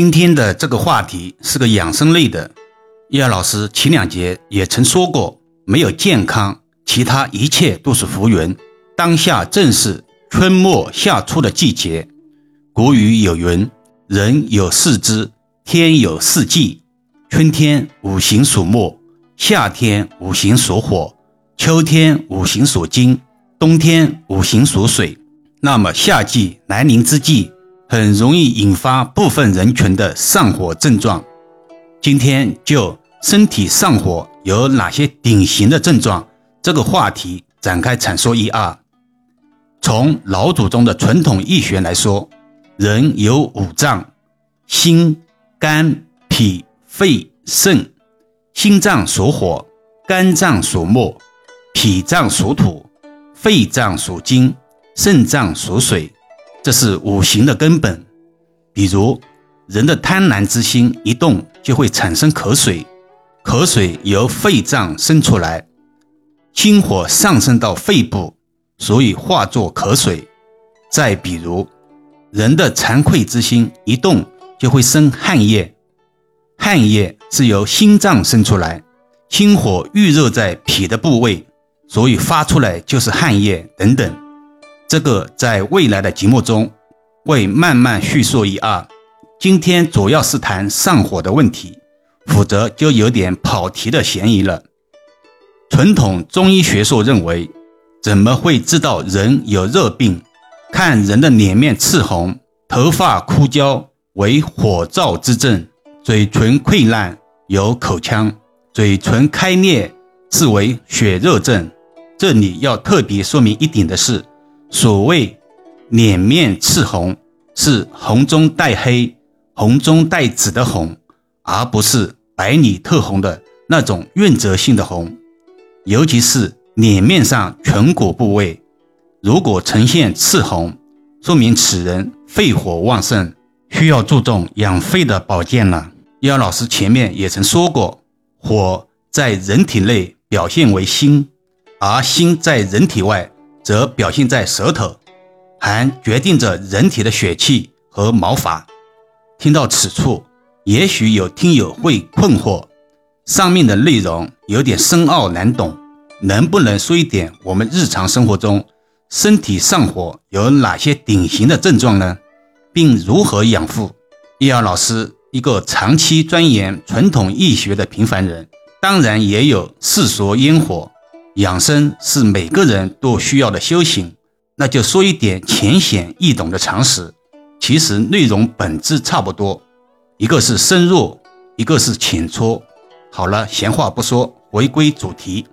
今天的这个话题是个养生类的。叶老师前两节也曾说过，没有健康，其他一切都是浮云。当下正是春末夏初的季节。古语有云：“人有四肢，天有四季。春天五行属木，夏天五行属火，秋天五行属金，冬天五行属水。”那么夏季来临之际，很容易引发部分人群的上火症状。今天就身体上火有哪些典型的症状这个话题展开阐述一二。从老祖宗的传统医学来说，人有五脏：心、肝、脾、肺、肾。心脏属火，肝脏属木，脾脏属土，肺脏属金，肾脏属水。这是五行的根本。比如，人的贪婪之心一动，就会产生渴水，渴水由肺脏生出来，心火上升到肺部，所以化作渴水。再比如，人的惭愧之心一动，就会生汗液，汗液是由心脏生出来，心火预热在脾的部位，所以发出来就是汗液等等。这个在未来的节目中会慢慢叙述一二。今天主要是谈上火的问题，否则就有点跑题的嫌疑了。传统中医学说认为，怎么会知道人有热病？看人的脸面赤红、头发枯焦为火燥之症；嘴唇溃烂有口腔；嘴唇开裂是为血热症。这里要特别说明一点的是。所谓脸面赤红，是红中带黑、红中带紫的红，而不是白里透红的那种润泽性的红。尤其是脸面上颧骨部位，如果呈现赤红，说明此人肺火旺盛，需要注重养肺的保健了。姚老师前面也曾说过，火在人体内表现为心，而心在人体外。则表现在舌头，还决定着人体的血气和毛发。听到此处，也许有听友会困惑：上面的内容有点深奥难懂，能不能说一点我们日常生活中身体上火有哪些典型的症状呢？并如何养护？易阳老师，一个长期钻研传统医学的平凡人，当然也有世俗烟火。养生是每个人都需要的修行，那就说一点浅显易懂的常识。其实内容本质差不多，一个是深入，一个是浅出。好了，闲话不说，回归主题。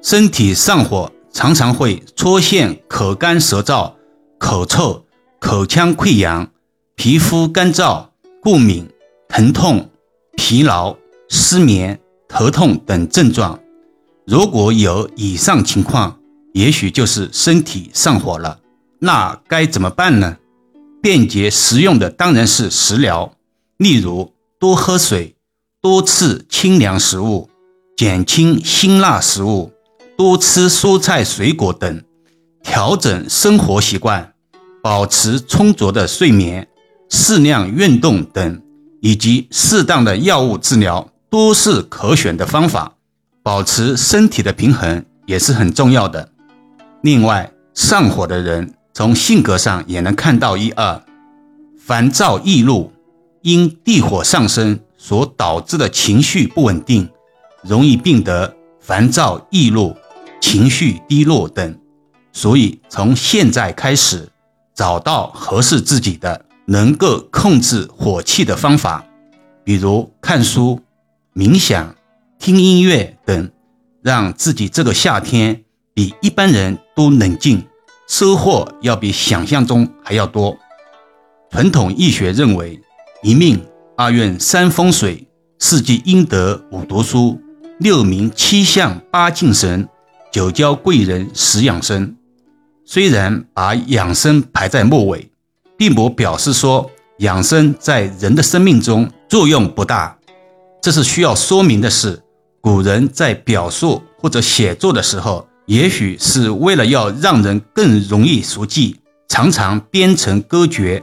身体上火常常会出现口干舌燥、口臭、口腔溃疡、皮肤干燥、过敏、疼痛、疲劳、失眠、头痛等症状。如果有以上情况，也许就是身体上火了。那该怎么办呢？便捷实用的当然是食疗，例如多喝水、多吃清凉食物、减轻辛辣食物、多吃蔬菜水果等，调整生活习惯，保持充足的睡眠、适量运动等，以及适当的药物治疗，都是可选的方法。保持身体的平衡也是很重要的。另外，上火的人从性格上也能看到一二：烦躁易怒，因地火上升所导致的情绪不稳定，容易病得烦躁易怒、情绪低落等。所以，从现在开始，找到合适自己的、能够控制火气的方法，比如看书、冥想。听音乐等，让自己这个夏天比一般人都冷静，收获要比想象中还要多。传统医学认为，一命二运三风水，四季阴德五读书，六名七相八敬神，九交贵人十养生。虽然把养生排在末尾，并不表示说养生在人的生命中作用不大。这是需要说明的是。古人在表述或者写作的时候，也许是为了要让人更容易熟记，常常编成歌诀，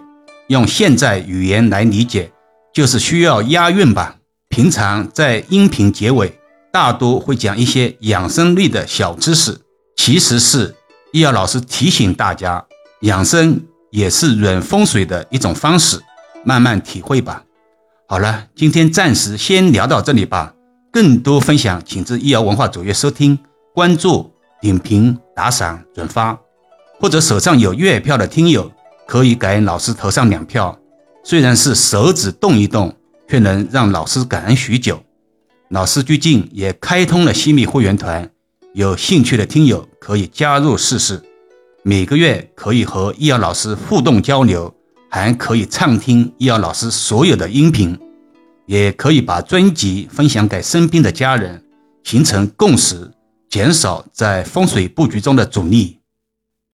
用现在语言来理解，就是需要押韵吧。平常在音频结尾，大多会讲一些养生类的小知识，其实是易遥老师提醒大家，养生也是软风水的一种方式，慢慢体会吧。好了，今天暂时先聊到这里吧。更多分享，请至易遥文化主页收听、关注、点评、打赏、转发，或者手上有月票的听友，可以给老师投上两票。虽然是手指动一动。却能让老师感恩许久。老师最近也开通了西米会员团，有兴趣的听友可以加入试试。每个月可以和易遥老师互动交流，还可以畅听易遥老师所有的音频，也可以把专辑分享给身边的家人，形成共识，减少在风水布局中的阻力。